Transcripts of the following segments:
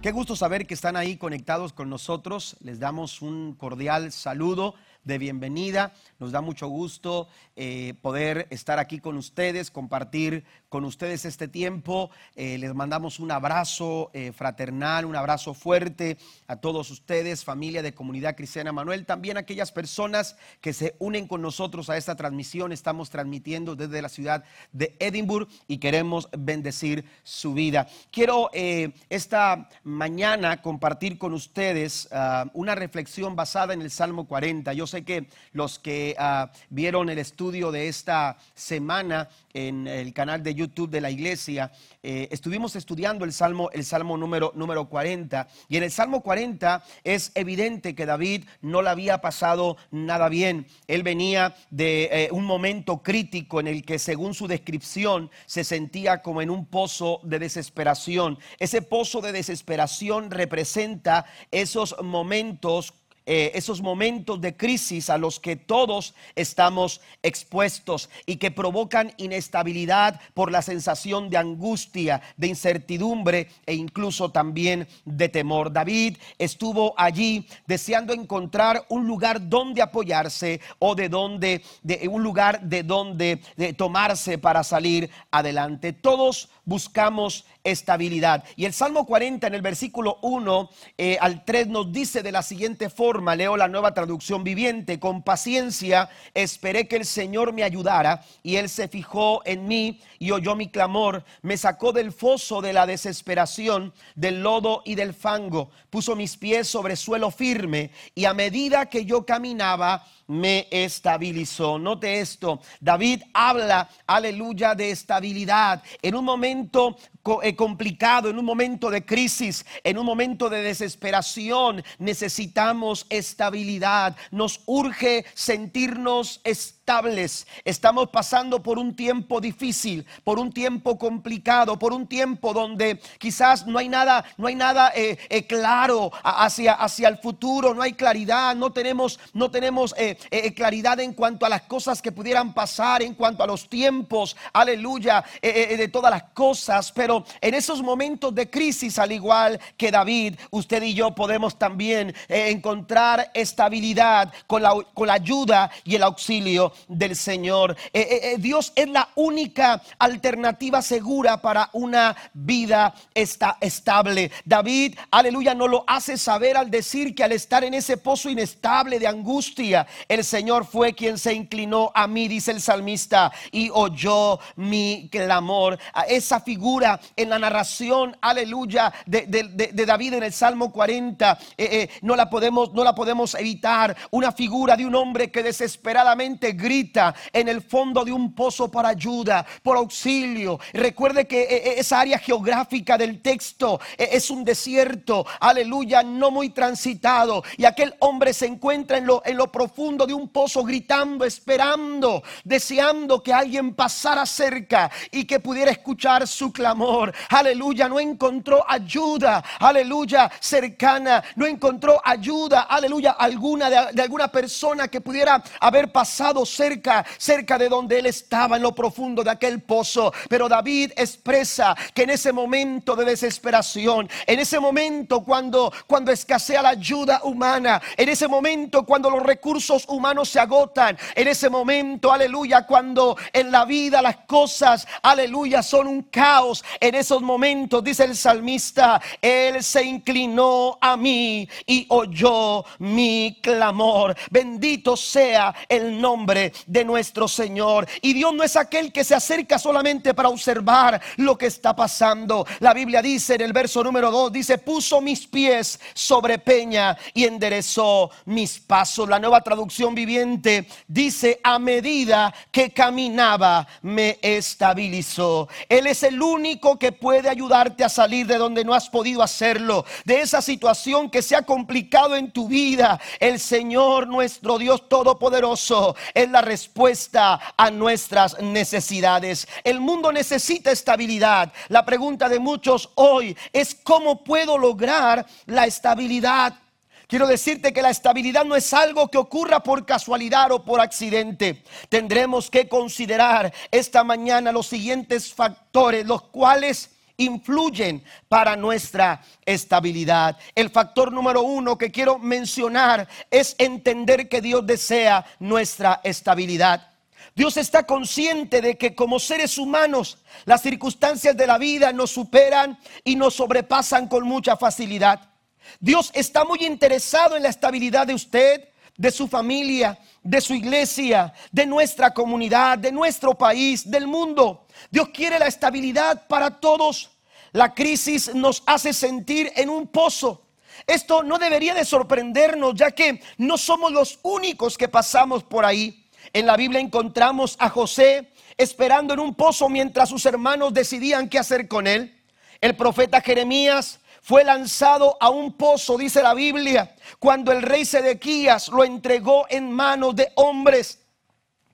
Qué gusto saber que están ahí conectados con nosotros. Les damos un cordial saludo de bienvenida. Nos da mucho gusto eh, poder estar aquí con ustedes, compartir con ustedes este tiempo. Eh, les mandamos un abrazo eh, fraternal, un abrazo fuerte a todos ustedes, familia de Comunidad Cristiana Manuel. También a aquellas personas que se unen con nosotros a esta transmisión. Estamos transmitiendo desde la ciudad de Edimburgo y queremos bendecir su vida. Quiero esta mañana compartir con ustedes ah, una reflexión basada en el Salmo 40. Yo sé que los que ah, vieron el estudio de esta semana en el canal de YouTube de la iglesia, eh, estuvimos estudiando el Salmo, el Salmo número, número 40. Y en el Salmo 40 es evidente que David no le había pasado nada bien. Él venía de eh, un momento crítico en el que según su descripción se sentía como en un pozo de desesperación. Ese pozo de desesperación representa esos momentos eh, esos momentos de crisis a los que todos estamos expuestos y que provocan inestabilidad por la sensación de angustia, de incertidumbre e incluso también de temor. David estuvo allí deseando encontrar un lugar donde apoyarse o de donde, de, un lugar de donde tomarse para salir adelante. Todos buscamos estabilidad. Y el Salmo 40 en el versículo 1 eh, al 3 nos dice de la siguiente forma, leo la nueva traducción viviente, con paciencia esperé que el Señor me ayudara y Él se fijó en mí y oyó mi clamor, me sacó del foso de la desesperación, del lodo y del fango, puso mis pies sobre suelo firme y a medida que yo caminaba, me estabilizó. Note esto, David habla, aleluya, de estabilidad. En un momento complicado, en un momento de crisis, en un momento de desesperación, necesitamos estabilidad. Nos urge sentirnos estables. Estamos pasando por un tiempo difícil, por un tiempo complicado, por un tiempo donde quizás no hay nada, no hay nada eh, eh, claro hacia, hacia el futuro, no hay claridad, no tenemos, no tenemos claridad en cuanto a las cosas que pudieran pasar, en cuanto a los tiempos, aleluya, de todas las cosas, pero en esos momentos de crisis, al igual que David, usted y yo podemos también eh, encontrar estabilidad con la, con la, ayuda y el auxilio del Señor. Eh, eh, Dios es la única alternativa segura para una vida esta, estable. David, aleluya, no lo hace saber al decir que al estar en ese pozo inestable de angustia, el Señor fue quien se inclinó a mí, dice el salmista, y oyó mi clamor. Esa figura en la narración, aleluya, de, David en el Salmo 40. Eh, eh, no, la podemos, no la podemos evitar. Una figura de un hombre que desesperadamente grita en el fondo de un pozo para ayuda, por auxilio. Recuerde que eh, esa área geográfica del texto es un desierto, aleluya, no muy transitado. Y aquel hombre se encuentra en lo, en lo profundo de un pozo gritando, esperando, deseando que alguien pasara cerca y que pudiera escuchar su clamor aleluya, no encontró ayuda, aleluya, cercana, no encontró ayuda, aleluya, alguna de, alguna persona que pudiera haber pasado cerca, cerca de donde él estaba, en lo profundo de aquel pozo. Pero David expresa que en ese momento de desesperación, en ese momento cuando, cuando escasea la ayuda humana, en ese momento cuando los recursos humanos se agotan, en ese momento, aleluya, cuando en la vida las cosas, aleluya, son un caos, en esos momentos, dice el salmista, Él se inclinó a mí y oyó mi clamor. Bendito sea el nombre de nuestro Señor. Y Dios no es aquel que se acerca solamente para observar lo que está pasando. La Biblia dice en el verso número 2, dice, puso mis pies sobre peña y enderezó mis pasos. La nueva traducción viviente dice, a medida que caminaba, me estabilizó. Él es el único que puede ayudarte a salir de donde no has podido hacerlo, de esa situación que se ha complicado en tu vida. El Señor nuestro Dios Todopoderoso es la respuesta a nuestras necesidades. El mundo necesita estabilidad. La pregunta de muchos hoy es cómo puedo lograr la estabilidad. Quiero decirte que la estabilidad no es algo que ocurra por casualidad o por accidente. Tendremos que considerar esta mañana los siguientes factores, los cuales influyen para nuestra estabilidad. El factor número uno que quiero mencionar es entender que Dios desea nuestra estabilidad. Dios está consciente de que como seres humanos las circunstancias de la vida nos superan y nos sobrepasan con mucha facilidad. Dios está muy interesado en la estabilidad de usted, de su familia, de su iglesia, de nuestra comunidad, de nuestro país, del mundo. Dios quiere la estabilidad para todos. La crisis nos hace sentir en un pozo. Esto no debería de sorprendernos, ya que no somos los únicos que pasamos por ahí. En la Biblia encontramos a José esperando en un pozo mientras sus hermanos decidían qué hacer con él. El profeta Jeremías fue lanzado a un pozo, dice la Biblia, cuando el rey Sedequías lo entregó en manos de hombres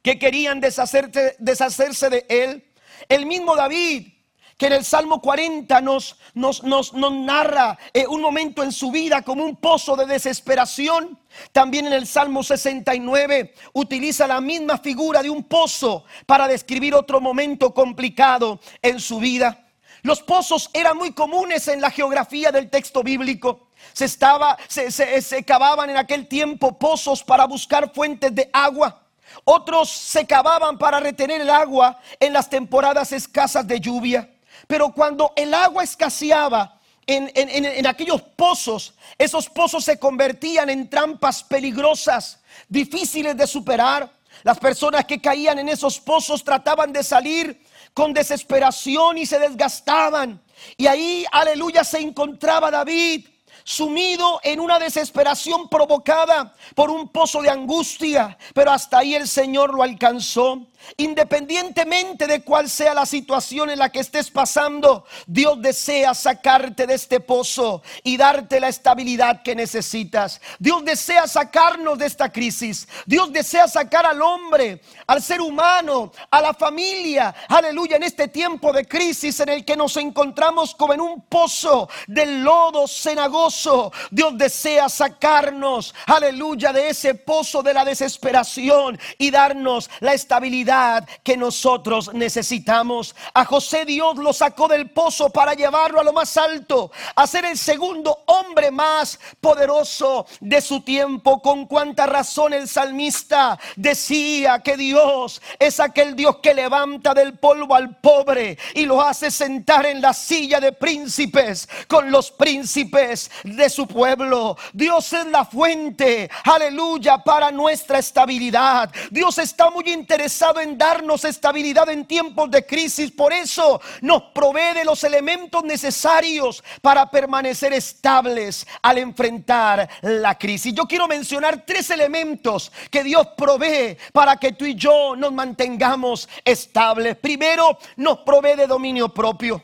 que querían deshacerse, deshacerse de él. El mismo David que en el Salmo 40 nos, nos, nos, narra eh, un momento en su vida como un pozo de desesperación. También en el Salmo 69 utiliza la misma figura de un pozo para describir otro momento complicado en su vida. Los pozos eran muy comunes en la geografía del texto bíblico. Se, estaba, se, cavaban en aquel tiempo pozos para buscar fuentes de agua. Otros se cavaban para retener el agua en las temporadas escasas de lluvia. Pero cuando el agua escaseaba en, aquellos pozos, esos pozos se convertían en trampas peligrosas, difíciles de superar. Las personas que caían en esos pozos trataban de salir con desesperación y se desgastaban. Y ahí, aleluya, se encontraba David sumido en una desesperación provocada por un pozo de angustia, pero hasta ahí el Señor lo alcanzó. Independientemente de cuál sea la situación en la que estés pasando, Dios desea sacarte de este pozo y darte la estabilidad que necesitas. Dios desea sacarnos de esta crisis. Dios desea sacar al hombre, al ser humano, a la familia. Aleluya, en este tiempo de crisis en el que nos encontramos como en un pozo del lodo cenagoso. Dios desea sacarnos, aleluya, de ese pozo de la desesperación y darnos la estabilidad que nosotros necesitamos. A José Dios lo sacó del pozo para llevarlo a lo más alto, a ser el segundo hombre más poderoso de su tiempo. Con cuánta razón el salmista decía que Dios es aquel Dios que levanta del polvo al pobre y lo hace sentar en la silla de príncipes con los príncipes de su pueblo. Dios es la fuente, aleluya, para nuestra estabilidad. Dios está muy interesado en darnos estabilidad en tiempos de crisis. Por eso nos provee de los elementos necesarios para permanecer estables al enfrentar la crisis. Yo quiero mencionar tres elementos que Dios provee para que tú y yo nos mantengamos estables. Primero, nos provee de dominio propio.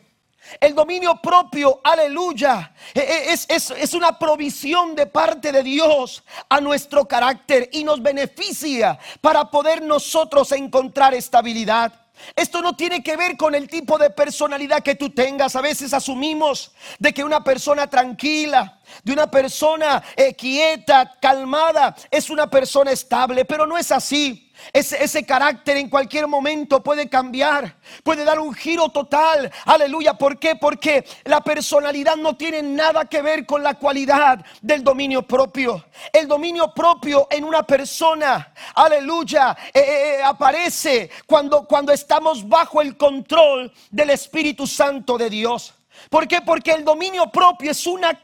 El dominio propio, aleluya, e, e, es, es, una provisión de parte de Dios a nuestro carácter y nos beneficia para poder nosotros encontrar estabilidad. Esto no tiene que ver con el tipo de personalidad que tú tengas. A veces asumimos de que una persona tranquila, de una persona eh, quieta, calmada, es una persona estable, pero no es así. Ese, carácter en cualquier momento puede cambiar, puede dar un giro total. Aleluya. ¿Por qué? Porque la personalidad no tiene nada que ver con la cualidad del dominio propio. El dominio propio en una persona, aleluya, eh, eh, eh, aparece cuando, cuando estamos bajo el control del Espíritu Santo de Dios. ¿Por qué? Porque el dominio propio es una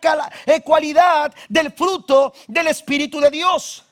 cualidad del fruto del Espíritu de Dios.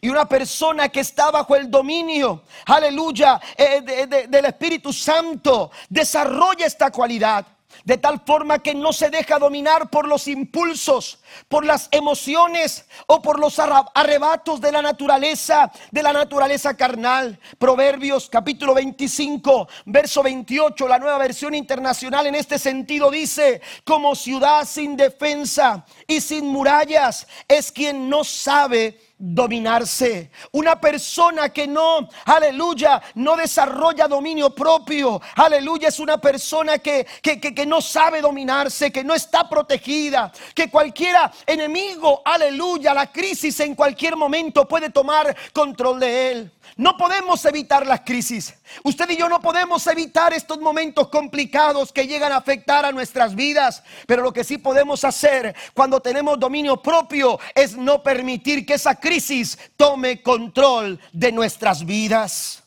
Y una persona que está bajo el dominio, aleluya, eh, del Espíritu Santo, desarrolla esta cualidad. De tal forma que no se deja dominar por los impulsos, por las emociones o por los arrebatos de la naturaleza, de la naturaleza carnal. Proverbios capítulo 25, verso 28, la nueva versión internacional en este sentido dice, como ciudad sin defensa y sin murallas es quien no sabe dominarse. Una persona que no, aleluya, no desarrolla dominio propio. Aleluya, es una persona que, que, no sabe dominarse, que no está protegida, que cualquiera enemigo, aleluya, la crisis en cualquier momento puede tomar control de él. No podemos evitar las crisis. Usted y yo no podemos evitar estos momentos complicados que llegan a afectar a nuestras vidas. Pero lo que sí podemos hacer cuando tenemos dominio propio es no permitir que esa crisis tome control de nuestras vidas.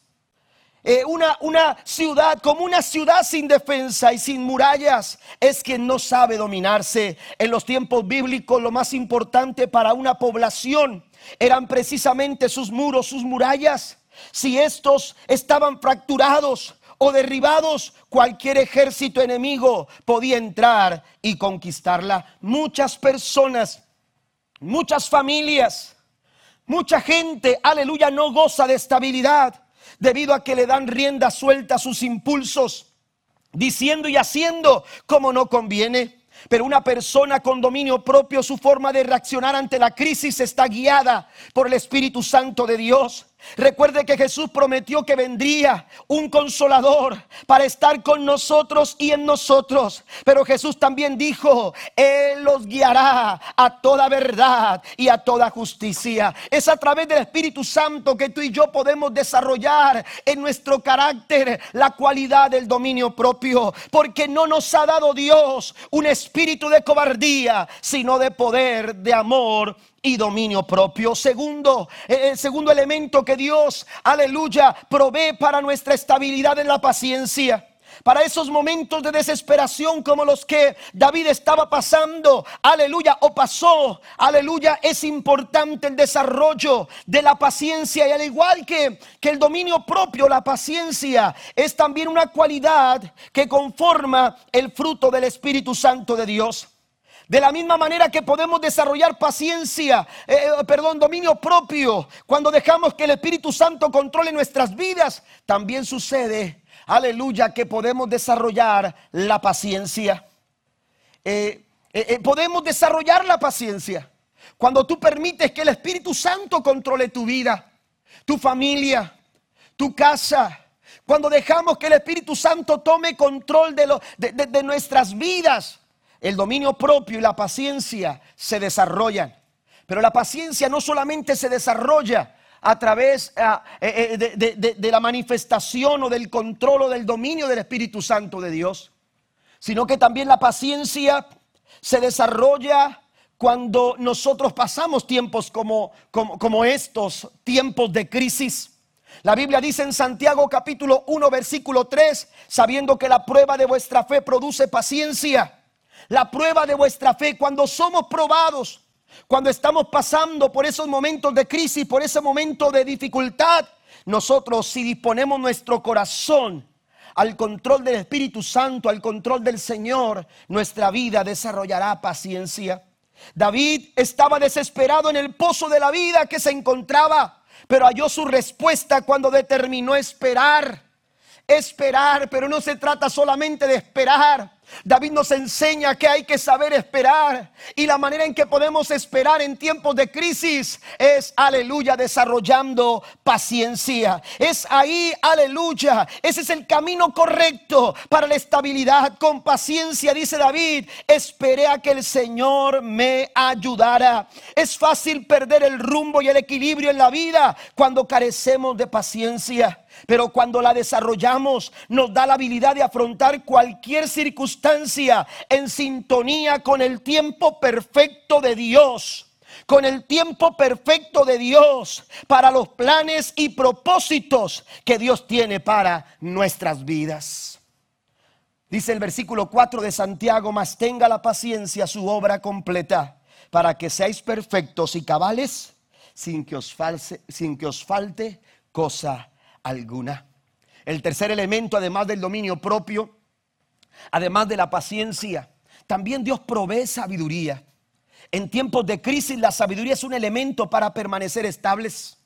Eh, una, una ciudad como una ciudad sin defensa y sin murallas es quien no sabe dominarse. En los tiempos bíblicos lo más importante para una población eran precisamente sus muros, sus murallas. Si estos estaban fracturados o derribados, cualquier ejército enemigo podía entrar y conquistarla. Muchas personas, muchas familias, mucha gente, aleluya, no goza de estabilidad debido a que le dan rienda suelta a sus impulsos, diciendo y haciendo como no conviene. Pero una persona con dominio propio, su forma de reaccionar ante la crisis está guiada por el Espíritu Santo de Dios. Recuerde que Jesús prometió que vendría un consolador para estar con nosotros y en nosotros. Pero Jesús también dijo, Él los guiará a toda verdad y a toda justicia. Es a través del Espíritu Santo que tú y yo podemos desarrollar en nuestro carácter la cualidad del dominio propio. Porque no nos ha dado Dios un espíritu de cobardía, sino de poder, de amor y dominio propio. Segundo, eh, el segundo elemento que Dios, aleluya, provee para nuestra estabilidad en la paciencia. Para esos momentos de desesperación como los que David estaba pasando, aleluya, o pasó, aleluya, es importante el desarrollo de la paciencia y al igual que, que el dominio propio, la paciencia es también una cualidad que conforma el fruto del Espíritu Santo de Dios. De la misma manera que podemos desarrollar paciencia, eh, eh, perdón, dominio propio, cuando dejamos que el Espíritu Santo controle nuestras vidas, también sucede, aleluya, que podemos desarrollar la paciencia. Eh, podemos desarrollar la paciencia cuando tú permites que el Espíritu Santo controle tu vida, tu familia, tu casa. Cuando dejamos que el Espíritu Santo tome control de, lo, de nuestras vidas el dominio propio y la paciencia se desarrollan. Pero la paciencia no solamente se desarrolla a través ah, eh, eh, de, la manifestación o del control o del dominio del Espíritu Santo de Dios, sino que también la paciencia se desarrolla cuando nosotros pasamos tiempos como, como, como estos, tiempos de crisis. La Biblia dice en Santiago capítulo 1 versículo 3, sabiendo que la prueba de vuestra fe produce paciencia la prueba de vuestra fe, cuando somos probados, cuando estamos pasando por esos momentos de crisis, por ese momento de dificultad, nosotros si disponemos nuestro corazón al control del Espíritu Santo, al control del Señor, nuestra vida desarrollará paciencia. David estaba desesperado en el pozo de la vida que se encontraba, pero halló su respuesta cuando determinó esperar. Esperar, pero no se trata solamente de esperar David nos enseña que hay que saber esperar y la manera en que podemos esperar en tiempos de crisis es, aleluya, desarrollando paciencia. Es ahí, aleluya, ese es el camino correcto para la estabilidad. Con paciencia, dice David, esperé a que el Señor me ayudara. Es fácil perder el rumbo y el equilibrio en la vida cuando carecemos de paciencia. Pero cuando la desarrollamos nos da la habilidad de afrontar cualquier circunstancia en sintonía con el tiempo perfecto de Dios con el tiempo perfecto de Dios para los planes y propósitos que Dios tiene para nuestras vidas. Dice el versículo 4 de Santiago, mas tenga la paciencia su obra completa, para que seáis perfectos y cabales sin que os, sin que os falte cosa alguna. El tercer elemento, además del dominio propio, además de la paciencia, también Dios provee sabiduría. En tiempos de crisis la sabiduría es un elemento para permanecer estables.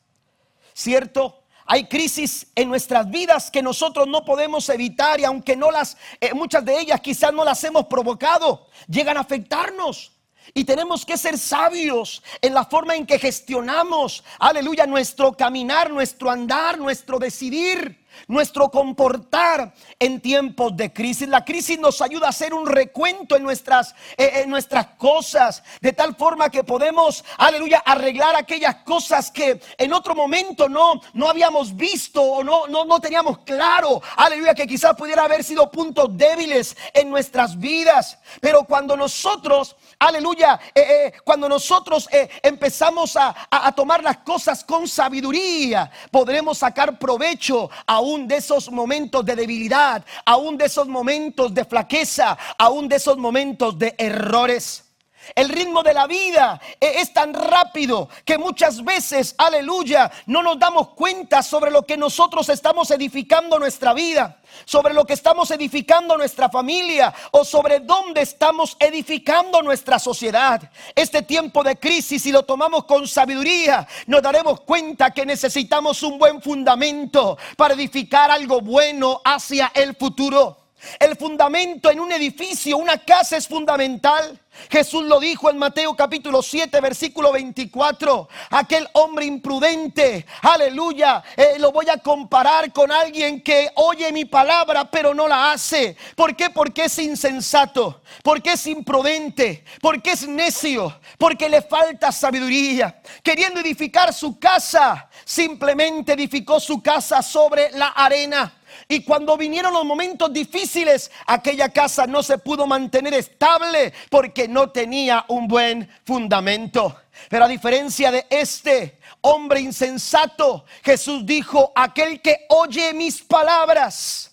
¿Cierto? Hay crisis en nuestras vidas que nosotros no podemos evitar y aunque no las, eh, muchas de ellas quizás no las hemos provocado, llegan a afectarnos. Y tenemos que ser sabios en la forma en que gestionamos, aleluya, nuestro caminar, nuestro andar, nuestro decidir. Nuestro comportar en tiempos de crisis. La crisis nos ayuda a hacer un recuento en nuestras, eh, en nuestras cosas, de tal forma que podemos, aleluya, arreglar aquellas cosas que en otro momento no, no habíamos visto o no, no, no teníamos claro, aleluya, que quizás pudiera haber sido puntos débiles en nuestras vidas. Pero cuando nosotros, aleluya, eh, eh, cuando nosotros empezamos a, a tomar las cosas con sabiduría, podremos sacar provecho aún de esos momentos de debilidad, aún de esos momentos de flaqueza, aún de esos momentos de errores. El ritmo de la vida e-, es tan rápido que muchas veces, aleluya, no nos damos cuenta sobre lo que nosotros estamos edificando nuestra vida, sobre lo que estamos edificando nuestra familia o sobre dónde estamos edificando nuestra sociedad. Este tiempo de crisis, si lo tomamos con sabiduría, nos daremos cuenta que necesitamos un buen fundamento para edificar algo bueno hacia el futuro. El fundamento en un edificio, una casa es fundamental. Jesús lo dijo en Mateo capítulo 7, versículo 24. Aquel hombre imprudente, aleluya, eh, lo voy a comparar con alguien que oye mi palabra pero no la hace. ¿Por qué? Porque es insensato, porque es imprudente, porque es necio, porque le falta sabiduría. Queriendo edificar su casa, simplemente edificó su casa sobre la arena. Y cuando vinieron los momentos difíciles, aquella casa no se pudo mantener estable porque no tenía un buen fundamento. Pero a diferencia de este hombre insensato, Jesús dijo, aquel que oye mis palabras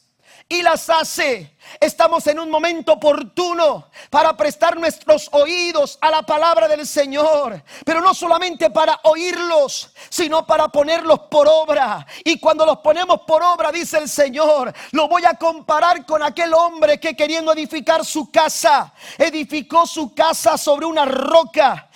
y las hace, Estamos en un momento oportuno para prestar nuestros oídos a la palabra del Señor, pero no solamente para oírlos, sino para ponerlos por obra. Y cuando los ponemos por obra, dice el Señor, lo voy a comparar con aquel hombre que queriendo edificar su casa, edificó su casa sobre una roca.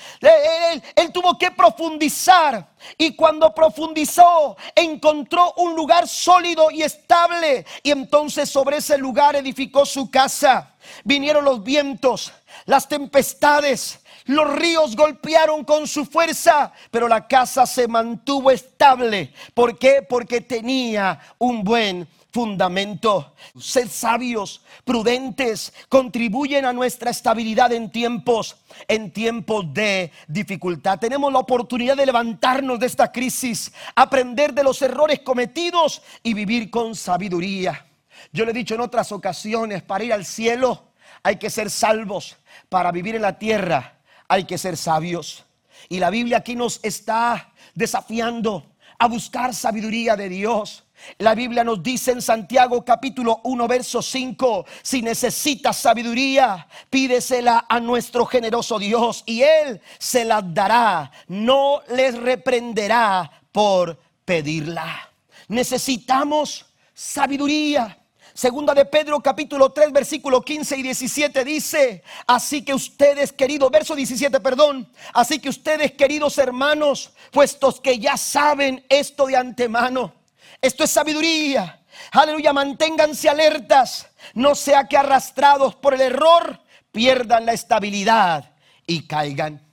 Él, tuvo que profundizar y cuando profundizó, encontró un lugar sólido y estable. Y entonces sobre ese lugar edificó su casa. Vinieron los vientos, las tempestades, los ríos golpearon con su fuerza, pero la casa se mantuvo estable. ¿Por qué? Porque tenía un buen fundamento. Ser sabios, prudentes, contribuyen a nuestra estabilidad en tiempos, en tiempos de dificultad. Tenemos la oportunidad de levantarnos de esta crisis, aprender de los errores cometidos y vivir con sabiduría. Yo le he dicho en otras ocasiones, para ir al cielo hay que ser salvos, para vivir en la tierra hay que ser sabios. Y la Biblia aquí nos está desafiando a buscar sabiduría de Dios. La Biblia nos dice en Santiago capítulo 1 verso 5, si necesitas sabiduría, pídesela a nuestro generoso Dios y Él se la dará, no les reprenderá por pedirla. Necesitamos sabiduría. Segunda de Pedro capítulo 3 versículo 15 y 17 dice, así que ustedes queridos, verso 17, perdón, así que ustedes queridos hermanos, puestos que ya saben esto de antemano, esto es sabiduría. Aleluya, manténganse alertas, no sea que arrastrados por el error pierdan la estabilidad y caigan.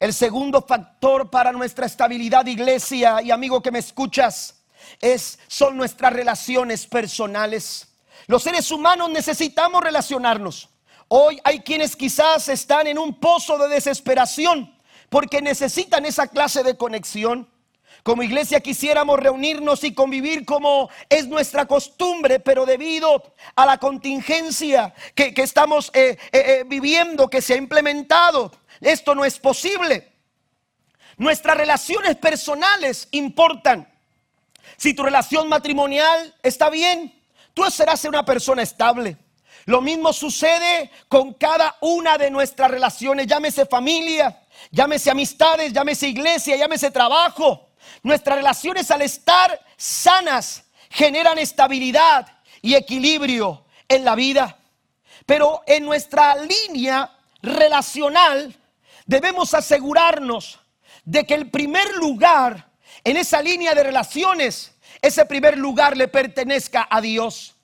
El segundo factor para nuestra estabilidad, iglesia y amigo que me escuchas, es son nuestras relaciones personales. Los seres humanos necesitamos relacionarnos. Hoy hay quienes quizás están en un pozo de desesperación porque necesitan esa clase de conexión. Como iglesia quisiéramos reunirnos y convivir como es nuestra costumbre, pero debido a la contingencia que, estamos eh, eh, eh, viviendo, que se ha implementado, esto no es posible. Nuestras relaciones personales importan. Si tu relación matrimonial está bien, tú serás una persona estable. Lo mismo sucede con cada una de nuestras relaciones, llámese familia, llámese amistades, llámese iglesia, llámese trabajo. Nuestras relaciones al estar sanas generan estabilidad y equilibrio en la vida. Pero en nuestra línea relacional debemos asegurarnos de que el primer lugar en esa línea de relaciones ese primer lugar le pertenezca a Dios.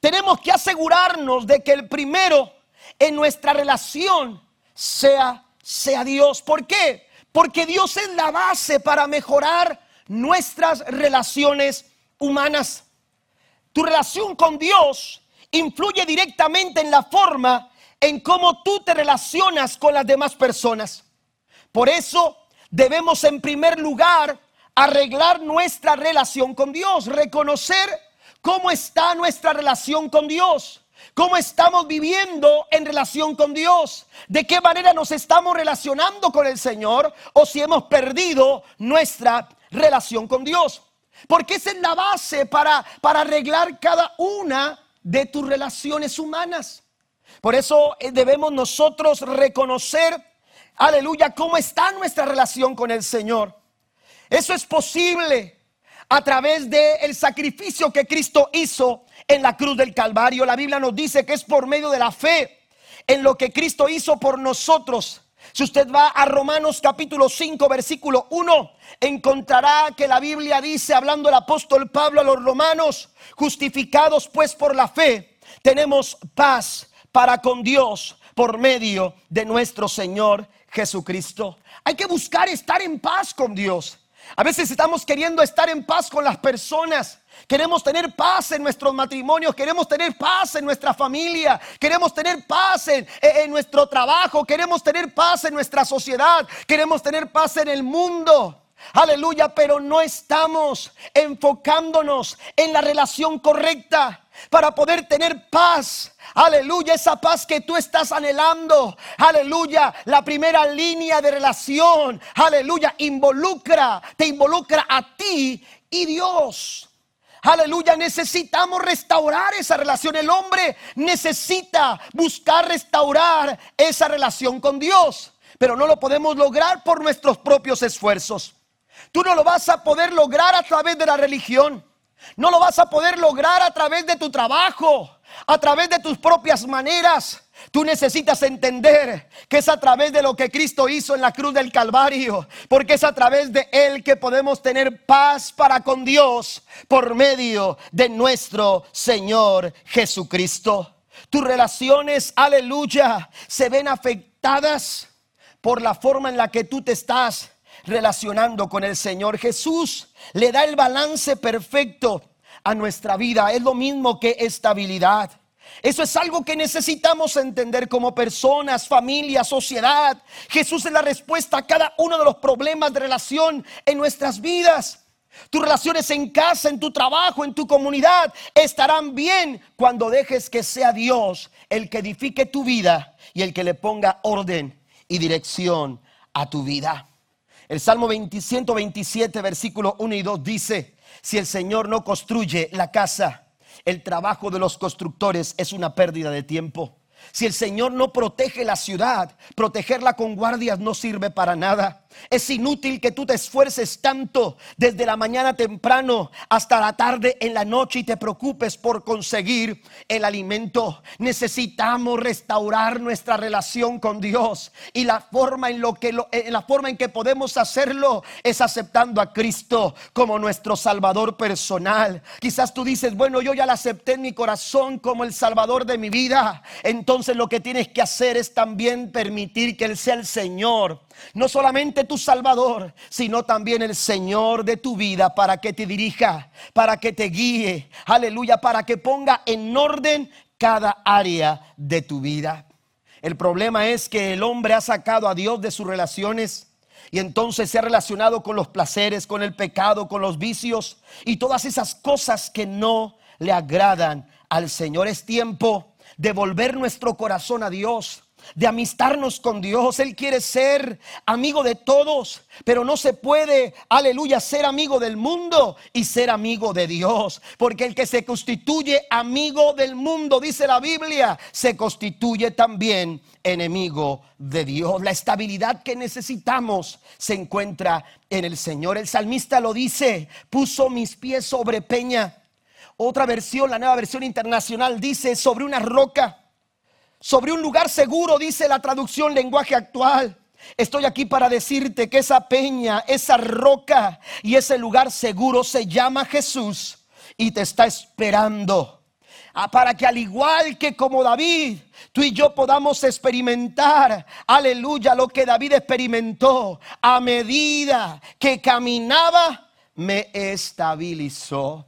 Tenemos que asegurarnos de que el primero en nuestra relación sea, sea Dios. ¿Por qué? Porque Dios es la base para mejorar nuestras relaciones humanas. Tu relación con Dios influye directamente en la forma en cómo tú te relacionas con las demás personas. Por eso debemos en primer lugar arreglar nuestra relación con Dios, reconocer cómo está nuestra relación con Dios, cómo estamos viviendo en relación con Dios, de qué manera nos estamos relacionando con el Señor o si hemos perdido nuestra relación con Dios. Porque esa es la base para, para arreglar cada una de tus relaciones humanas. Por eso eh, debemos nosotros reconocer, aleluya, cómo está nuestra relación con el Señor. Eso es posible a través del sacrificio que Cristo hizo en la cruz del Calvario. La Biblia nos dice que es por medio de la fe en lo que Cristo hizo por nosotros. Si usted va a Romanos capítulo 5, versículo 1, encontrará que la Biblia dice, hablando el apóstol Pablo a los romanos, justificados pues por la fe, tenemos paz para con Dios por medio de nuestro Señor Jesucristo. Hay que buscar estar en paz con Dios. A veces estamos queriendo estar en paz con las personas. Queremos tener paz en nuestros matrimonios, queremos tener paz en nuestra familia, queremos tener paz en, en, nuestro trabajo, queremos tener paz en nuestra sociedad, queremos tener paz en el mundo. Aleluya, pero no estamos enfocándonos en la relación correcta para poder tener paz. Aleluya, esa paz que tú estás anhelando. Aleluya, la primera línea de relación. Aleluya, involucra, te involucra a ti y Dios. Aleluya, necesitamos restaurar esa relación. El hombre necesita buscar restaurar esa relación con Dios, pero no lo podemos lograr por nuestros propios esfuerzos. Tú no lo vas a poder lograr a través de la religión. No lo vas a poder lograr a través de tu trabajo, a través de tus propias maneras. Tú necesitas entender que es a través de lo que Cristo hizo en la cruz del Calvario, porque es a través de Él que podemos tener paz para con Dios por medio de nuestro Señor Jesucristo. Tus relaciones, aleluya, se ven afectadas por la forma en la que tú te estás relacionando con el Señor. Jesús le da el balance perfecto a nuestra vida. Es lo mismo que estabilidad. Eso es algo que necesitamos entender como personas, familia, sociedad. Jesús es la respuesta a cada uno de los problemas de relación en nuestras vidas. Tus relaciones en casa, en tu trabajo, en tu comunidad estarán bien cuando dejes que sea Dios el que edifique tu vida y el que le ponga orden y dirección a tu vida. El Salmo 127, versículo 1 y 2 dice, si el Señor no construye la casa, el trabajo de los constructores es una pérdida de tiempo. Si el Señor no protege la ciudad, protegerla con guardias no sirve para nada. Es inútil que tú te esfuerces tanto desde la mañana temprano hasta la tarde en la noche y te preocupes por conseguir el alimento. Necesitamos restaurar nuestra relación con Dios y la forma en lo que en la forma en que podemos hacerlo es aceptando a Cristo como nuestro salvador personal. Quizás tú dices, "Bueno, yo ya la acepté en mi corazón como el salvador de mi vida." Entonces lo que tienes que hacer es también permitir que él sea el Señor no solamente tu Salvador, sino también el Señor de tu vida para que te dirija, para que te guíe, aleluya, para que ponga en orden cada área de tu vida. El problema es que el hombre ha sacado a Dios de sus relaciones y entonces se ha relacionado con los placeres, con el pecado, con los vicios y todas esas cosas que no le agradan al Señor. Es tiempo de volver nuestro corazón a Dios de amistarnos con Dios. Él quiere ser amigo de todos, pero no se puede, aleluya, ser amigo del mundo y ser amigo de Dios. Porque el que se constituye amigo del mundo, dice la Biblia, se constituye también enemigo de Dios. La estabilidad que necesitamos se encuentra en el Señor. El salmista lo dice, puso mis pies sobre peña. Otra versión, la nueva versión internacional, dice sobre una roca sobre un lugar seguro, dice la traducción lenguaje actual. Estoy aquí para decirte que esa peña, esa roca y ese lugar seguro se llama Jesús y te está esperando. Ah, para que al igual que como David, tú y yo podamos experimentar, aleluya, lo que David experimentó a medida que caminaba, me estabilizó.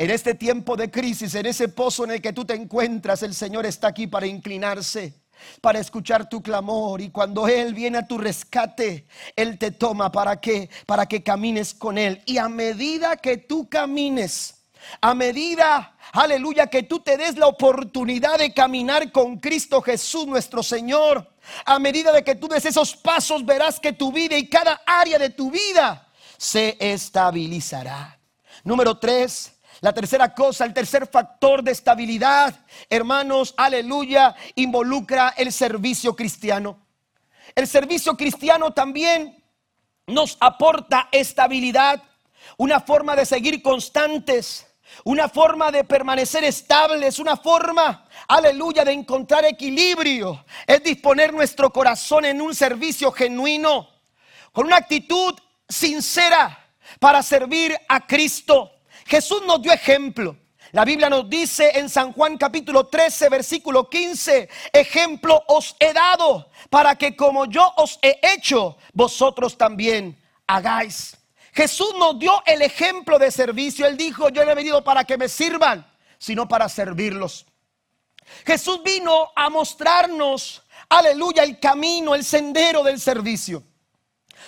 En este tiempo de crisis, en ese pozo en el que tú te encuentras, el Señor está aquí para inclinarse para escuchar tu clamor. Y cuando él viene a tu rescate, él te toma. Para que para que camines con él. Y a medida que tú camines, a medida aleluya que tú te des la oportunidad de caminar con Cristo Jesús nuestro Señor, a medida de que tú des esos pasos verás que tu vida y cada área de tu vida se estabilizará. Número tres, la tercera cosa, el tercer factor de estabilidad, hermanos, aleluya, involucra el servicio cristiano. El servicio cristiano también nos aporta estabilidad, una forma de seguir constantes, una forma de permanecer estables, una forma, aleluya, de encontrar equilibrio. Es disponer nuestro corazón en un servicio genuino, con una actitud sincera para servir a Cristo. Jesús nos dio ejemplo. La Biblia nos dice en San Juan capítulo 13, versículo 15, ejemplo os he dado para que como yo os he hecho, vosotros también hagáis. Jesús nos dio el ejemplo de servicio. Él dijo, yo no he venido para que me sirvan, sino para servirlos. Jesús vino a mostrarnos, aleluya, el camino, el sendero del servicio.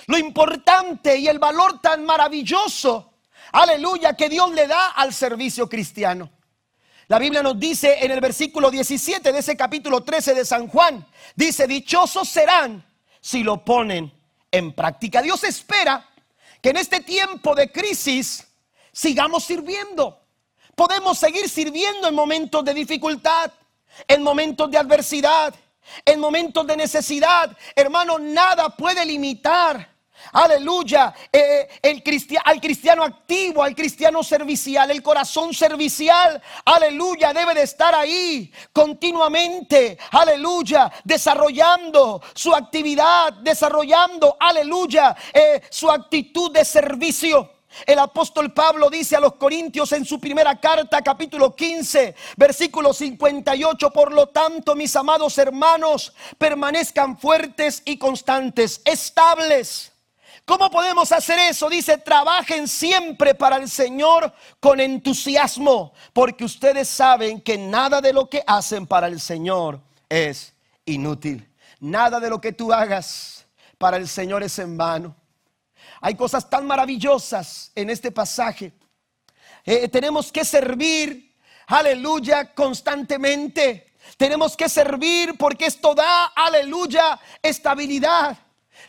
Lo importante y el valor tan maravilloso aleluya, que Dios le da al servicio cristiano. La Biblia nos dice en el versículo 17 de ese capítulo 13 de San Juan, dice, dichosos serán si lo ponen en práctica. Dios espera que en este tiempo de crisis sigamos sirviendo. Podemos seguir sirviendo en momentos de dificultad, en momentos de adversidad, en momentos de necesidad. Hermano, nada puede limitar Aleluya. Eh, el al cristiano activo, al cristiano servicial, el corazón servicial. Aleluya. Debe de estar ahí continuamente. Aleluya. Desarrollando su actividad. Desarrollando, aleluya, eh, su actitud de servicio. El apóstol Pablo dice a los Corintios en su primera carta, capítulo 15, versículo 58, por lo tanto, mis amados hermanos, permanezcan fuertes y constantes, estables ¿Cómo podemos hacer eso? Dice, trabajen siempre para el Señor con entusiasmo, porque ustedes saben que nada de lo que hacen para el Señor es inútil. Nada de lo que tú hagas para el Señor es en vano. Hay cosas tan maravillosas en este pasaje. Eh, tenemos que servir, aleluya, constantemente. Tenemos que servir porque esto da, aleluya, estabilidad.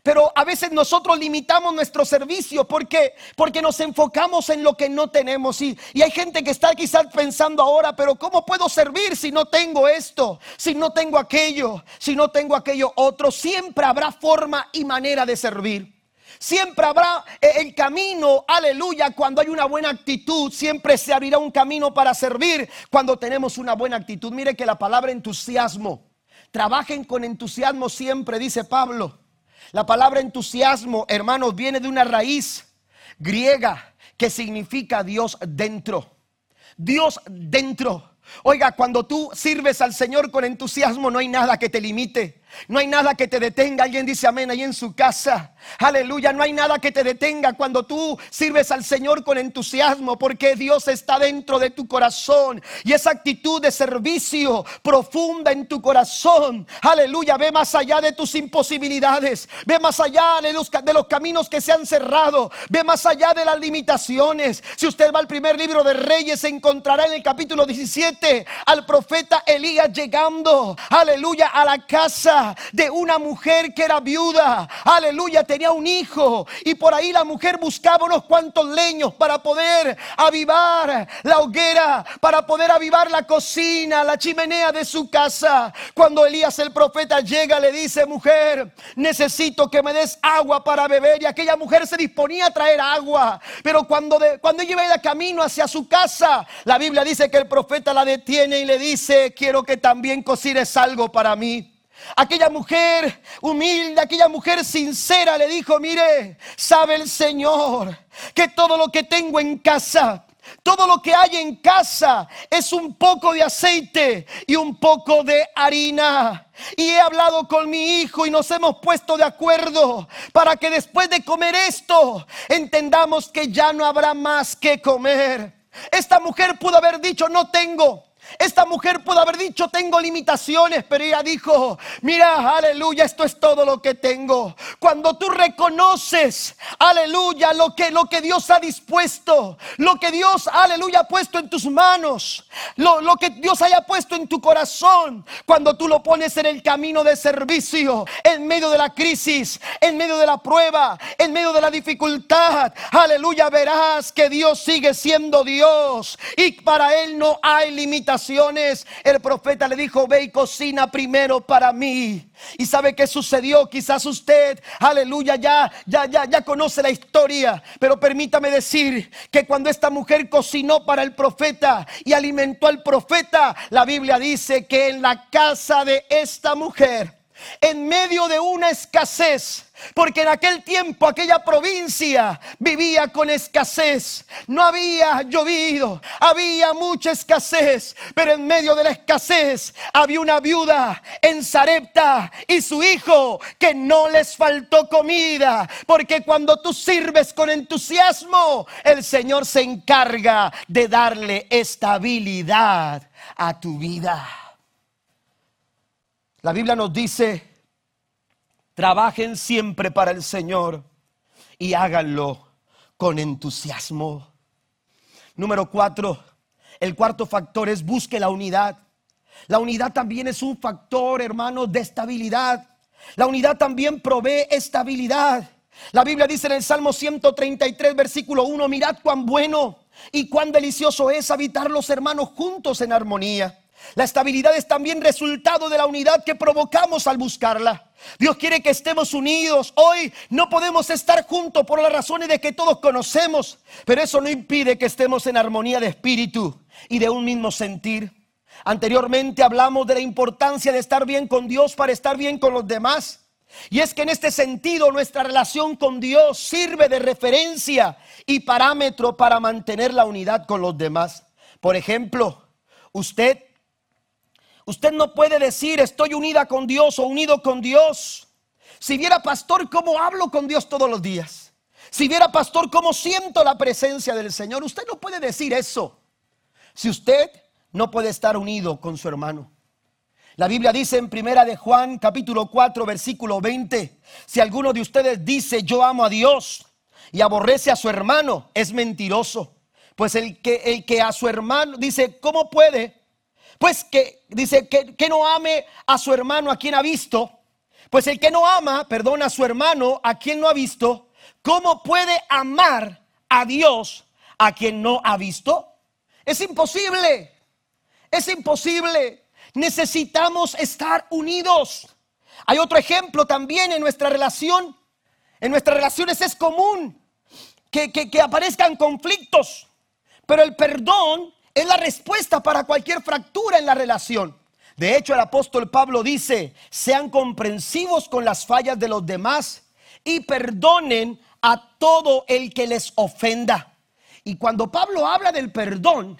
Pero a veces nosotros limitamos nuestro servicio porque, porque nos enfocamos en lo que no tenemos. Y, y hay gente que está quizás pensando ahora, pero ¿cómo puedo servir si no tengo esto? Si no tengo aquello, si no tengo aquello otro. Siempre habrá forma y manera de servir. Siempre habrá eh, el camino, aleluya, cuando hay una buena actitud. Siempre se abrirá un camino para servir cuando tenemos una buena actitud. Mire que la palabra entusiasmo, trabajen con entusiasmo siempre, dice Pablo. La palabra entusiasmo, hermanos, viene de una raíz griega que significa Dios dentro. Dios dentro. Oiga, cuando tú sirves al Señor con entusiasmo, no hay nada que te limite. No hay nada que te detenga. Alguien dice amén ahí en su casa. Aleluya. No hay nada que te detenga cuando tú sirves al Señor con entusiasmo porque Dios está dentro de tu corazón. Y esa actitud de servicio profunda en tu corazón. Aleluya. Ve más allá de tus imposibilidades. Ve más allá de los, de los caminos que se han cerrado. Ve más allá de las limitaciones. Si usted va al primer libro de Reyes, se encontrará en el capítulo 17 al profeta Elías llegando. Aleluya. A la casa de una mujer que era viuda. Aleluya, tenía un hijo. Y por ahí la mujer buscaba unos cuantos leños para poder avivar la hoguera, para poder avivar la cocina, la chimenea de su casa. Cuando Elías el profeta llega, le dice, mujer, necesito que me des agua para beber. Y aquella mujer se disponía a traer agua. Pero cuando, de, cuando ella iba de camino hacia su casa, la Biblia dice que el profeta la detiene y le dice, quiero que también cocines algo para mí. Aquella mujer humilde, aquella mujer sincera le dijo, mire, sabe el Señor que todo lo que tengo en casa, todo lo que hay en casa es un poco de aceite y un poco de harina. Y he hablado con mi hijo y nos hemos puesto de acuerdo para que después de comer esto entendamos que ya no habrá más que comer. Esta mujer pudo haber dicho, no tengo. Esta mujer pudo haber dicho, tengo limitaciones, pero ella dijo, mira, aleluya, esto es todo lo que tengo. Cuando tú reconoces, aleluya, lo que, lo que Dios ha dispuesto, lo que Dios, aleluya, ha puesto en tus manos, lo, lo que Dios haya puesto en tu corazón, cuando tú lo pones en el camino de servicio, en medio de la crisis, en medio de la prueba, en medio de la dificultad, aleluya, verás que Dios sigue siendo Dios y para Él no hay limitaciones el profeta le dijo, ve y cocina primero para mí. ¿Y sabe qué sucedió? Quizás usted, aleluya, ya, ya, ya, ya conoce la historia. Pero permítame decir que cuando esta mujer cocinó para el profeta y alimentó al profeta, la Biblia dice que en la casa de esta mujer, en medio de una escasez, porque en aquel tiempo aquella provincia vivía con escasez. No había llovido, había mucha escasez, pero en medio de la escasez había una viuda en Sarepta y su hijo que no les faltó comida, porque cuando tú sirves con entusiasmo, el Señor se encarga de darle estabilidad a tu vida. La Biblia nos dice Trabajen siempre para el Señor y háganlo con entusiasmo. Número cuatro, el cuarto factor es busque la unidad. La unidad también es un factor, hermano, de estabilidad. La unidad también provee estabilidad. La Biblia dice en el Salmo 133, versículo 1, mirad cuán bueno y cuán delicioso es habitar los hermanos juntos en armonía. La estabilidad es también resultado de la unidad que provocamos al buscarla. Dios quiere que estemos unidos. Hoy no podemos estar juntos por las razones de que todos conocemos, pero eso no impide que estemos en armonía de espíritu y de un mismo sentir. Anteriormente hablamos de la importancia de estar bien con Dios para estar bien con los demás. Y es que en este sentido nuestra relación con Dios sirve de referencia y parámetro para mantener la unidad con los demás. Por ejemplo, usted Usted no puede decir estoy unida con Dios o unido con Dios. Si viera pastor cómo hablo con Dios todos los días. Si viera pastor cómo siento la presencia del Señor. Usted no puede decir eso. Si usted no puede estar unido con su hermano. La Biblia dice en primera de Juan capítulo 4 versículo 20, si alguno de ustedes dice yo amo a Dios y aborrece a su hermano, es mentiroso. Pues el que, el que a su hermano dice, ¿cómo puede pues que dice que, que no ame a su hermano a quien ha visto. Pues el que no ama, perdona a su hermano a quien no ha visto, ¿cómo puede amar a Dios a quien no ha visto? Es imposible. Es imposible. Necesitamos estar unidos. Hay otro ejemplo también en nuestra relación. En nuestras relaciones es común que, que, que aparezcan conflictos. Pero el perdón es la respuesta para cualquier fractura en la relación. De hecho, el apóstol Pablo dice, sean comprensivos con las fallas de los demás y perdonen a todo el que les ofenda. Y cuando Pablo habla del perdón,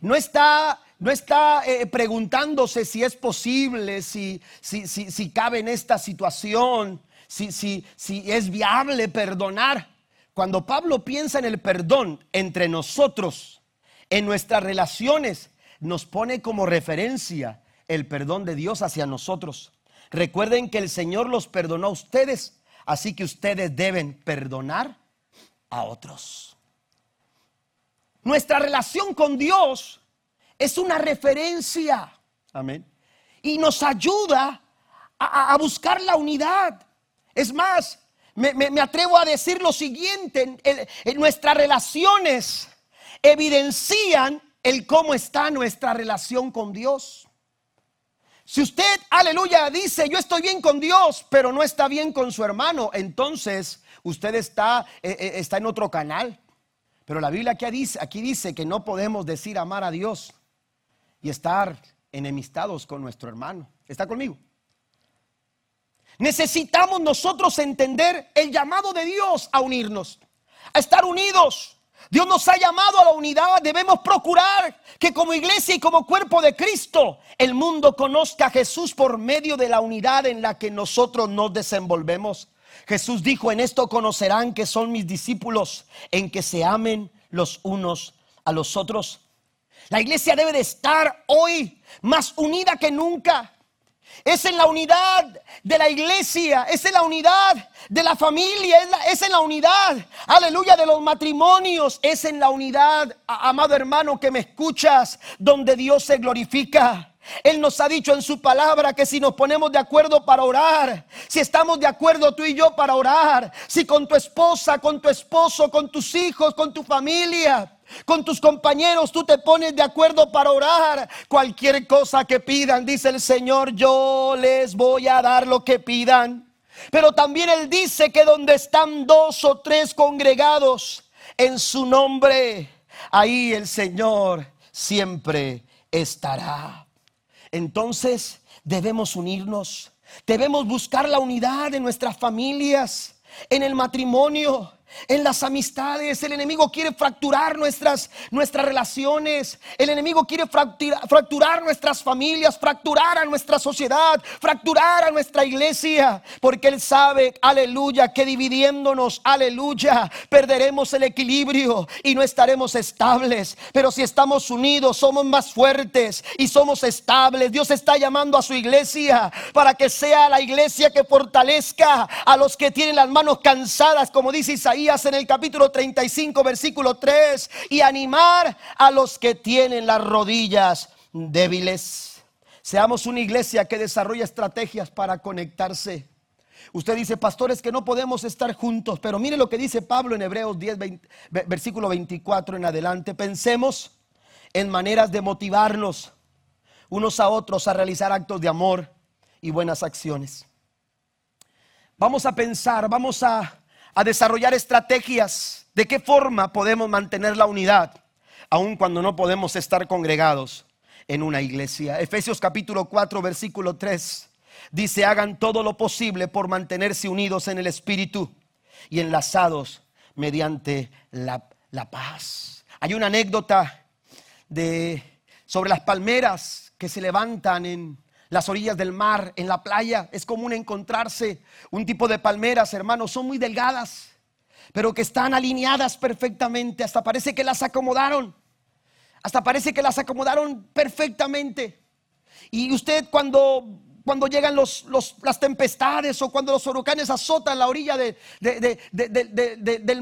no está, no está eh, preguntándose si es posible, si, si, si, si cabe en esta situación, si, si, si es viable perdonar. Cuando Pablo piensa en el perdón entre nosotros, en nuestras relaciones nos pone como referencia el perdón de Dios hacia nosotros. Recuerden que el Señor los perdonó a ustedes, así que ustedes deben perdonar a otros. Nuestra relación con Dios es una referencia. Amén. Y nos ayuda a, buscar la unidad. Es más, me, atrevo a decir lo siguiente, en nuestras relaciones evidencian el cómo está nuestra relación con Dios. Si usted, aleluya, dice, yo estoy bien con Dios, pero no está bien con su hermano, entonces usted está, eh, eh, está en otro canal. Pero la Biblia aquí dice, aquí dice que no podemos decir amar a Dios y estar enemistados con nuestro hermano. ¿Está conmigo? Necesitamos nosotros entender el llamado de Dios a unirnos, a estar unidos. Dios nos ha llamado a la unidad. Debemos procurar que como iglesia y como cuerpo de Cristo el mundo conozca a Jesús por medio de la unidad en la que nosotros nos desenvolvemos. Jesús dijo, en esto conocerán que son mis discípulos, en que se amen los unos a los otros. La iglesia debe de estar hoy más unida que nunca. Es en la unidad de la iglesia, es en la unidad de la familia, es, en la unidad, aleluya, de los matrimonios, es en la unidad, amado hermano que me escuchas, donde Dios se glorifica. Él nos ha dicho en su palabra que si nos ponemos de acuerdo para orar, si estamos de acuerdo tú y yo para orar, si con tu esposa, con tu esposo, con tus hijos, con tu familia, con tus compañeros tú te pones de acuerdo para orar, cualquier cosa que pidan, dice el Señor, yo les voy a dar lo que pidan. Pero también Él dice que donde están dos o tres congregados en su nombre, ahí el Señor siempre estará. Entonces debemos unirnos, debemos buscar la unidad en nuestras familias, en el matrimonio, en las amistades. El enemigo quiere fracturar nuestras, nuestras relaciones. El enemigo quiere fracturar, fracturar, nuestras familias, fracturar a nuestra sociedad, fracturar a nuestra iglesia. Porque Él sabe, aleluya, que dividiéndonos, aleluya, perderemos el equilibrio y no estaremos estables. Pero si estamos unidos, somos más fuertes y somos estables. Dios está llamando a su iglesia para que sea la iglesia que fortalezca a los que tienen las manos cansadas, como dice Isaías en el capítulo 35, versículo 3, y animar a los que tienen las rodillas débiles. Seamos una iglesia que desarrolla estrategias para conectarse. Usted dice, pastores, que no podemos estar juntos, pero mire lo que dice Pablo en Hebreos 10, versículo 24 en adelante. Pensemos en maneras de motivarnos unos a otros a realizar actos de amor y buenas acciones. Vamos a pensar, vamos a a desarrollar estrategias de qué forma podemos mantener la unidad, aun cuando no podemos estar congregados en una iglesia. Efesios capítulo 4, versículo 3 dice, hagan todo lo posible por mantenerse unidos en el Espíritu y enlazados mediante la, la paz. Hay una anécdota de, sobre las palmeras que se levantan en las orillas del mar, en la playa. Es común encontrarse un tipo de palmeras, hermanos, son muy delgadas, pero que están alineadas perfectamente. Hasta parece que las acomodaron. Hasta parece que las acomodaron perfectamente. Y usted cuando, cuando llegan los, las tempestades o cuando los huracanes azotan la orilla del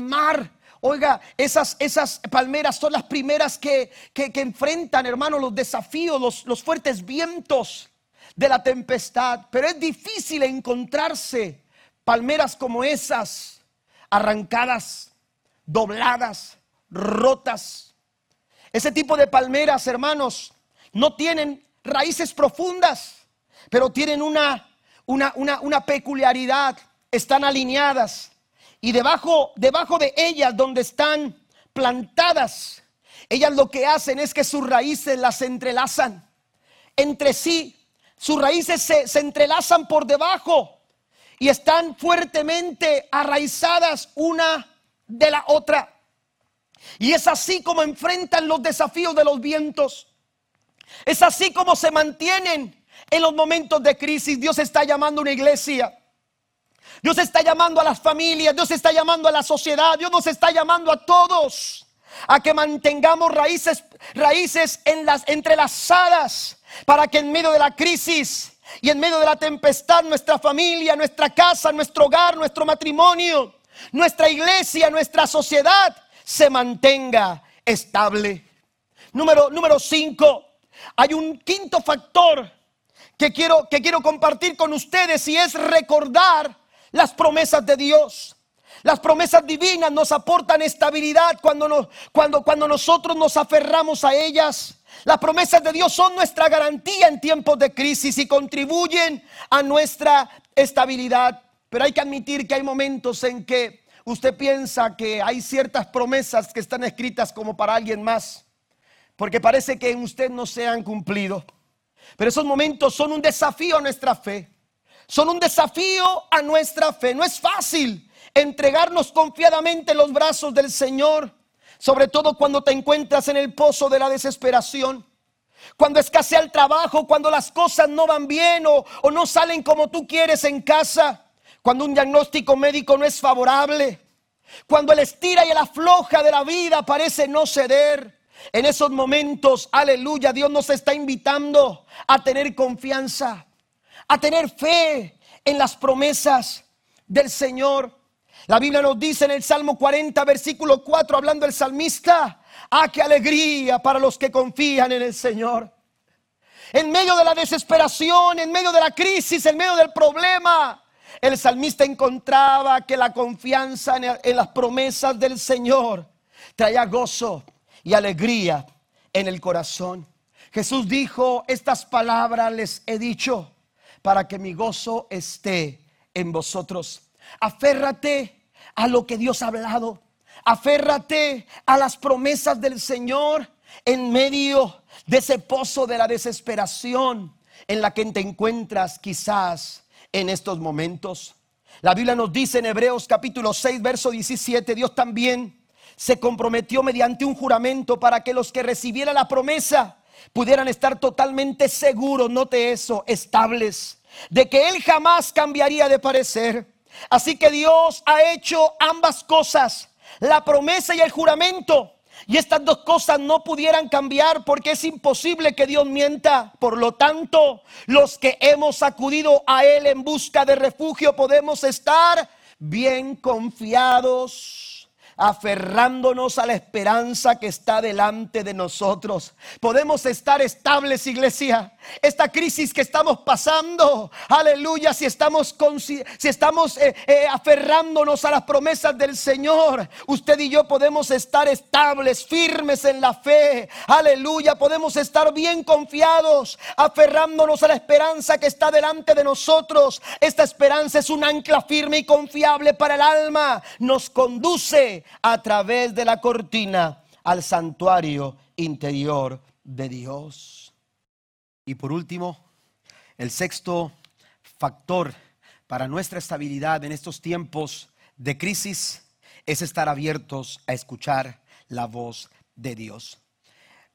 mar, Oiga, esas, esas palmeras son las primeras que, que, enfrentan, hermanos, los desafíos, los, los fuertes vientos de la tempestad, pero es difícil encontrarse palmeras como esas, arrancadas, dobladas, rotas. Ese tipo de palmeras, hermanos, no tienen raíces profundas, pero tienen una, una, una, peculiaridad, están alineadas y debajo, debajo de ellas, donde están plantadas, ellas lo que hacen es que sus raíces las entrelazan entre sí sus raíces se, entrelazan por debajo y están fuertemente arraizadas una de la otra. Y es así como enfrentan los desafíos de los vientos. Es así como se mantienen en los momentos de crisis. Dios está llamando a una iglesia. Dios está llamando a las familias. Dios está llamando a la sociedad. Dios nos está llamando a todos a que mantengamos raíces, raíces en las entrelazadas para que en medio de la crisis y en medio de la tempestad nuestra familia, nuestra casa, nuestro hogar, nuestro matrimonio, nuestra iglesia, nuestra sociedad se mantenga estable. Número número cinco, hay un quinto factor que quiero que quiero compartir con ustedes y es recordar las promesas de Dios. Las promesas divinas nos aportan estabilidad cuando, cuando, cuando nosotros nos aferramos a ellas. Las promesas de Dios son nuestra garantía en tiempos de crisis y contribuyen a nuestra estabilidad. Pero hay que admitir que hay momentos en que usted piensa que hay ciertas promesas que están escritas como para alguien más, porque parece que en usted no se han cumplido. Pero esos momentos son un desafío a nuestra fe. Son un desafío a nuestra fe. No es fácil entregarnos confiadamente en los brazos del Señor, sobre todo cuando te encuentras en el pozo de la desesperación. Cuando escasea el trabajo, cuando las cosas no van bien o, o no salen como tú quieres en casa, cuando un diagnóstico médico no es favorable, cuando el estira y el afloja de la vida parece no ceder, En esos momentos, aleluya, Dios nos está invitando a tener confianza, a tener fe en las promesas del Señor. La Biblia nos dice en el Salmo 40, versículo 4, hablando el salmista, ah, qué alegría para los que confían en el Señor. En medio de la desesperación, en medio de la crisis, en medio del problema, el salmista encontraba que la confianza en, las promesas del Señor traía gozo y alegría en el corazón. Jesús dijo, estas palabras les he dicho para que mi gozo esté en vosotros. Aférrate a lo que Dios ha hablado. Aférrate a las promesas del Señor en medio de ese pozo de la desesperación en la que te encuentras quizás en estos momentos. La Biblia nos dice en Hebreos capítulo 6, verso 17, Dios también se comprometió mediante un juramento para que los que recibieran la promesa pudieran estar totalmente seguros, note eso, estables, de que Él jamás cambiaría de parecer. Así que Dios ha hecho ambas cosas, la promesa y el juramento. Y estas dos cosas no pudieran cambiar porque es imposible que Dios mienta. Por lo tanto, los que hemos acudido a Él en busca de refugio podemos estar bien confiados aferrándonos a la esperanza que está delante de nosotros. Podemos estar estables, iglesia. Esta crisis que estamos pasando, aleluya, si estamos, eh, eh, aferrándonos a las promesas del Señor, usted y yo podemos estar estables, firmes en la fe, aleluya, podemos estar bien confiados, aferrándonos a la esperanza que está delante de nosotros. Esta esperanza es un ancla firme y confiable para el alma, nos conduce a través de la cortina al santuario interior de Dios. Y por último, el sexto factor para nuestra estabilidad en estos tiempos de crisis es estar abiertos a escuchar la voz de Dios.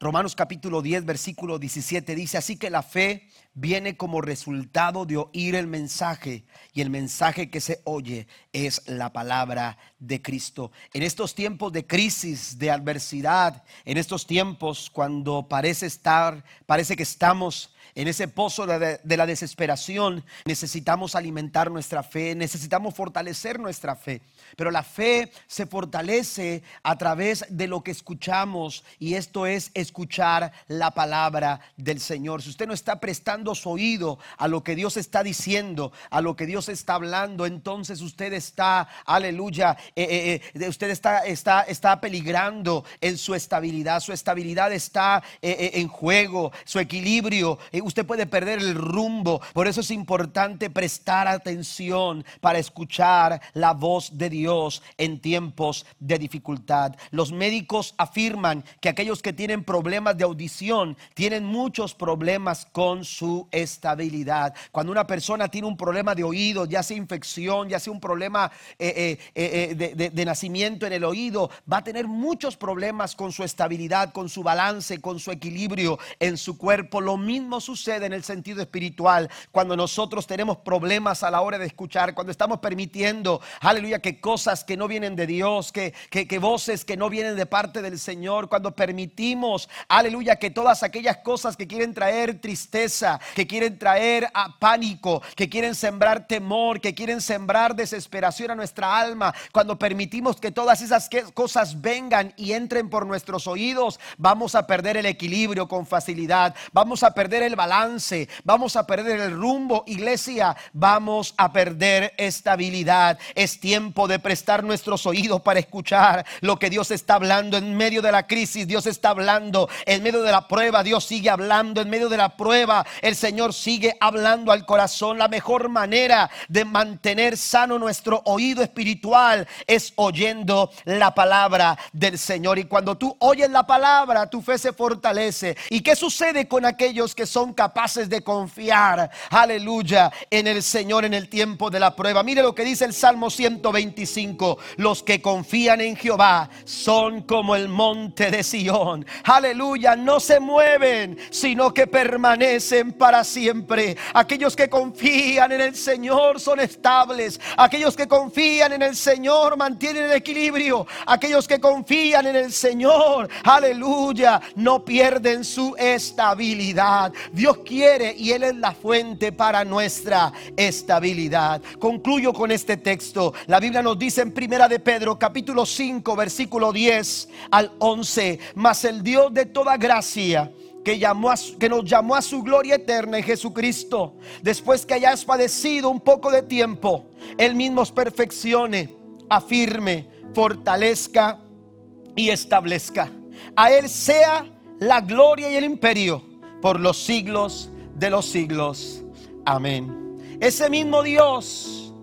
Romanos capítulo 10, versículo 17 dice, así que la fe viene como resultado de oír el mensaje y el mensaje que se oye es la palabra de Cristo. En estos tiempos de crisis, de adversidad, en estos tiempos cuando parece estar, parece que estamos en ese pozo de, la desesperación, necesitamos alimentar nuestra fe, necesitamos fortalecer nuestra fe. Pero la fe se fortalece a través de lo que escuchamos y esto es escuchar la palabra del Señor. Si usted no está prestando su oído a lo que Dios está diciendo, a lo que Dios está hablando, entonces usted está, aleluya, eh, eh, eh, usted está, está, está peligrando en su estabilidad. Su estabilidad está en juego, su equilibrio usted puede perder el rumbo. Por eso es importante prestar atención para escuchar la voz de Dios en tiempos de dificultad. Los médicos afirman que aquellos que tienen problemas de audición tienen muchos problemas con su estabilidad. Cuando una persona tiene un problema de oído, ya sea infección, ya sea un problema eh, eh, eh, de nacimiento en el oído, va a tener muchos problemas con su estabilidad, con su balance, con su equilibrio en su cuerpo. Lo mismo sucede en el sentido espiritual cuando nosotros tenemos problemas a la hora de escuchar, cuando estamos permitiendo, aleluya, que cosas que no vienen de Dios, que, que, voces que no vienen de parte del Señor, cuando permitimos, aleluya, que todas aquellas cosas que quieren traer tristeza, que quieren traer a pánico, que quieren sembrar temor, que quieren sembrar desesperación a nuestra alma, cuando permitimos que todas esas cosas vengan y entren por nuestros oídos, vamos a perder el equilibrio con facilidad, vamos a perder el balance, vamos a perder el rumbo, iglesia, vamos a perder estabilidad. Es tiempo de prestar nuestros oídos para escuchar lo que Dios está hablando en medio de la crisis. Dios está hablando en medio de la prueba. Dios sigue hablando en medio de la prueba. El Señor sigue hablando al corazón. La mejor manera de mantener sano nuestro oído espiritual es oyendo la palabra del Señor. Y cuando tú oyes la palabra, tu fe se fortalece. ¿Y qué sucede con aquellos que son capaces de confiar, aleluya, en el Señor en el tiempo de la prueba. Mire lo que dice el Salmo 125. Los que confían en Jehová son como el monte de Sión. Aleluya, no se mueven, sino que permanecen para siempre. Aquellos que confían en el Señor son estables. Aquellos que confían en el Señor mantienen el equilibrio. Aquellos que confían en el Señor, aleluya, no pierden su estabilidad. Dios quiere y Él es la fuente para nuestra estabilidad. Concluyo con este texto. La Biblia nos dice en Primera de Pedro, capítulo 5, versículo 10 al 11, mas el Dios de toda gracia que, llamó que nos llamó a su gloria eterna en Jesucristo, después que hayas padecido un poco de tiempo, Él mismo os perfeccione, afirme, fortalezca y establezca. A Él sea la gloria y el imperio por los siglos de los siglos. Amén. Ese mismo Dios,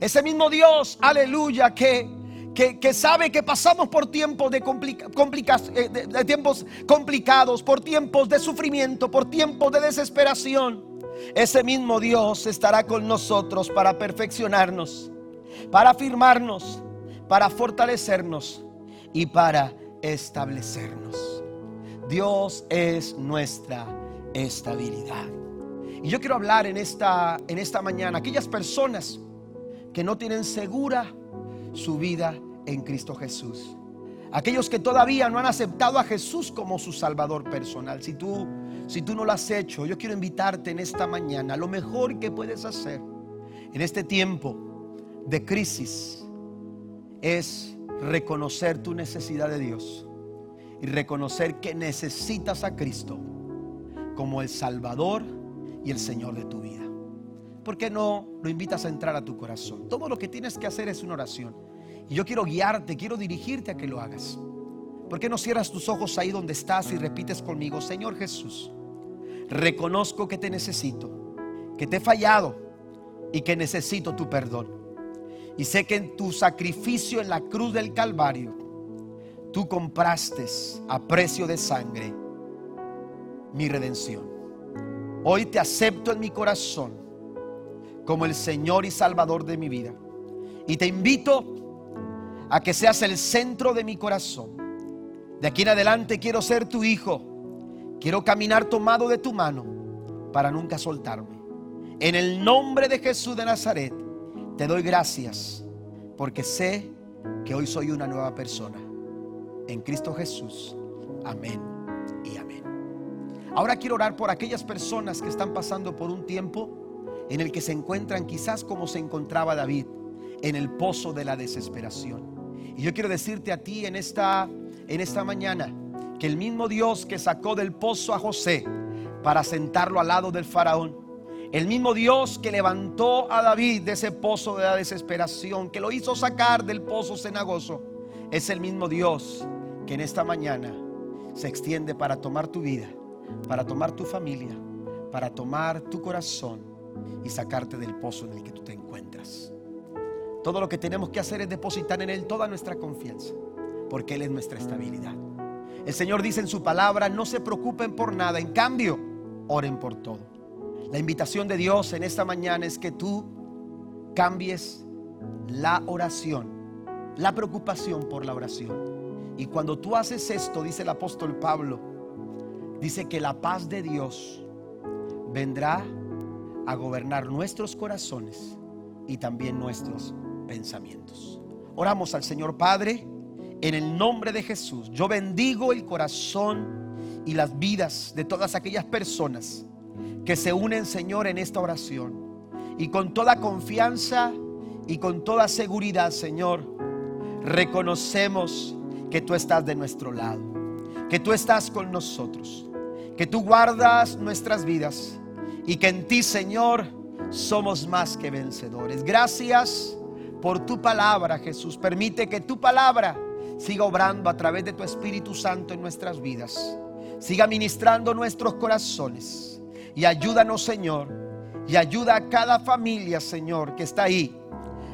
ese mismo Dios, aleluya, que, que, sabe que pasamos por tiempos de, eh, de tiempos complicados, por tiempos de sufrimiento, por tiempos de desesperación. Ese mismo Dios estará con nosotros para perfeccionarnos, para afirmarnos, para fortalecernos y para establecernos. Dios es nuestra estabilidad. Y yo quiero hablar en esta, en esta mañana aquellas personas que no tienen segura su vida en Cristo Jesús. Aquellos que todavía no han aceptado a Jesús como su Salvador personal. Si tú, si tú no lo has hecho, yo quiero invitarte en esta mañana. Lo mejor que puedes hacer en este tiempo de crisis es reconocer tu necesidad de Dios y reconocer que necesitas a Cristo como el Salvador y el Señor de tu vida. ¿Por qué no lo invitas a entrar a tu corazón? Todo lo que tienes que hacer es una oración. Y yo quiero guiarte, quiero dirigirte a que lo hagas. ¿Por qué no cierras tus ojos ahí donde estás y repites conmigo, Señor Jesús, reconozco que te necesito, que te he fallado y que necesito tu perdón. Y sé que en tu sacrificio en la cruz del Calvario, tú compraste a precio de sangre mi redención. Hoy te acepto en mi corazón como el Señor y Salvador de mi vida. Y te invito a que seas el centro de mi corazón. De aquí en adelante quiero ser tu hijo. Quiero caminar tomado de tu mano para nunca soltarme. En el nombre de Jesús de Nazaret, te doy gracias porque sé que hoy soy una nueva persona. En Cristo Jesús. Amén y amén. Ahora quiero orar por aquellas personas que están pasando por un tiempo en el que se encuentran quizás como se encontraba David, en el pozo de la desesperación. Y yo quiero decirte a ti en esta, en esta mañana que el mismo Dios que sacó del pozo a José para sentarlo al lado del faraón, el mismo Dios que levantó a David de ese pozo de la desesperación, que lo hizo sacar del pozo cenagoso, es el mismo Dios que en esta mañana se extiende para tomar tu vida, para tomar tu familia, para tomar tu corazón y sacarte del pozo en el que tú te encuentras. Todo lo que tenemos que hacer es depositar en Él toda nuestra confianza, porque Él es nuestra estabilidad. El Señor dice en su palabra, no se preocupen por nada, en cambio, oren por todo. La invitación de Dios en esta mañana es que tú cambies la oración, la preocupación por la oración. Y cuando tú haces esto, dice el apóstol Pablo, dice que la paz de Dios vendrá a gobernar nuestros corazones y también nuestros pensamientos. Oramos al Señor Padre en el nombre de Jesús. Yo bendigo el corazón y las vidas de todas aquellas personas que se unen, Señor, en esta oración. Y con toda confianza y con toda seguridad, Señor, reconocemos que tú estás de nuestro lado, que tú estás con nosotros, que tú guardas nuestras vidas y que en ti, Señor, somos más que vencedores. Gracias por tu palabra, Jesús. Permite que tu palabra siga obrando a través de tu Espíritu Santo en nuestras vidas. Siga ministrando nuestros corazones. Y ayúdanos, Señor. Y ayuda a cada familia, Señor, que está ahí.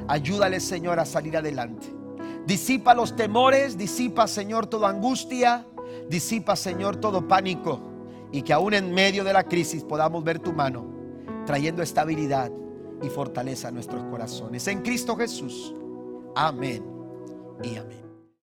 Ayúdale, Señor, a salir adelante. Disipa los temores, disipa, Señor, toda angustia, disipa, Señor, todo pánico y que aún en medio de la crisis podamos ver tu mano trayendo estabilidad y fortaleza a nuestros corazones. En Cristo Jesús. Amén y amén.